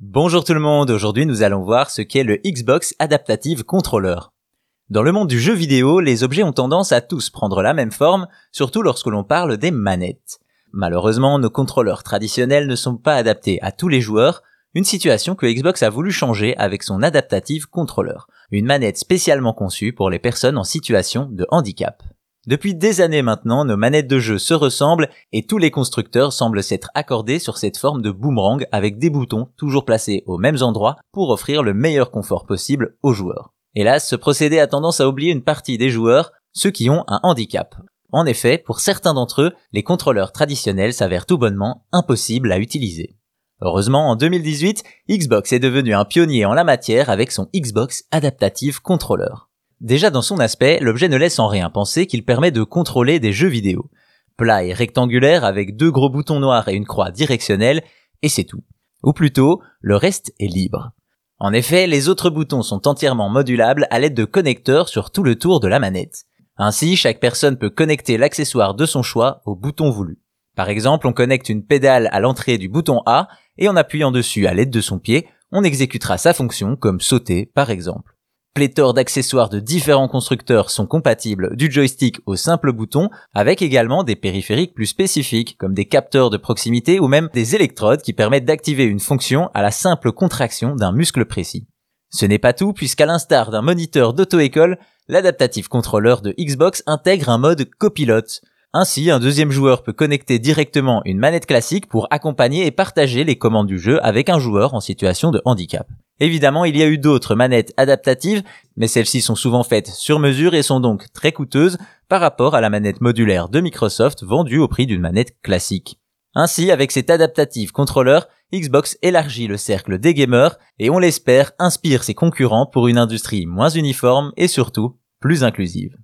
Bonjour tout le monde, aujourd'hui nous allons voir ce qu'est le Xbox Adaptative Controller. Dans le monde du jeu vidéo, les objets ont tendance à tous prendre la même forme, surtout lorsque l'on parle des manettes. Malheureusement, nos contrôleurs traditionnels ne sont pas adaptés à tous les joueurs, une situation que Xbox a voulu changer avec son Adaptative Controller, une manette spécialement conçue pour les personnes en situation de handicap. Depuis des années maintenant, nos manettes de jeu se ressemblent et tous les constructeurs semblent s'être accordés sur cette forme de boomerang avec des boutons toujours placés aux mêmes endroits pour offrir le meilleur confort possible aux joueurs. Hélas, ce procédé a tendance à oublier une partie des joueurs, ceux qui ont un handicap. En effet, pour certains d'entre eux, les contrôleurs traditionnels s'avèrent tout bonnement impossibles à utiliser. Heureusement, en 2018, Xbox est devenu un pionnier en la matière avec son Xbox Adaptative Controller. Déjà dans son aspect, l'objet ne laisse en rien penser qu'il permet de contrôler des jeux vidéo. Plat et rectangulaire avec deux gros boutons noirs et une croix directionnelle, et c'est tout. Ou plutôt, le reste est libre. En effet, les autres boutons sont entièrement modulables à l'aide de connecteurs sur tout le tour de la manette. Ainsi, chaque personne peut connecter l'accessoire de son choix au bouton voulu. Par exemple, on connecte une pédale à l'entrée du bouton A et en appuyant dessus à l'aide de son pied, on exécutera sa fonction comme sauter par exemple pléthore d'accessoires de différents constructeurs sont compatibles du joystick au simple bouton, avec également des périphériques plus spécifiques, comme des capteurs de proximité ou même des électrodes qui permettent d'activer une fonction à la simple contraction d'un muscle précis. Ce n'est pas tout, puisqu'à l'instar d'un moniteur d'auto-école, l'adaptative contrôleur de Xbox intègre un mode copilote. Ainsi, un deuxième joueur peut connecter directement une manette classique pour accompagner et partager les commandes du jeu avec un joueur en situation de handicap. Évidemment, il y a eu d'autres manettes adaptatives, mais celles-ci sont souvent faites sur mesure et sont donc très coûteuses par rapport à la manette modulaire de Microsoft vendue au prix d'une manette classique. Ainsi, avec cet adaptative contrôleur, Xbox élargit le cercle des gamers et on l'espère inspire ses concurrents pour une industrie moins uniforme et surtout plus inclusive.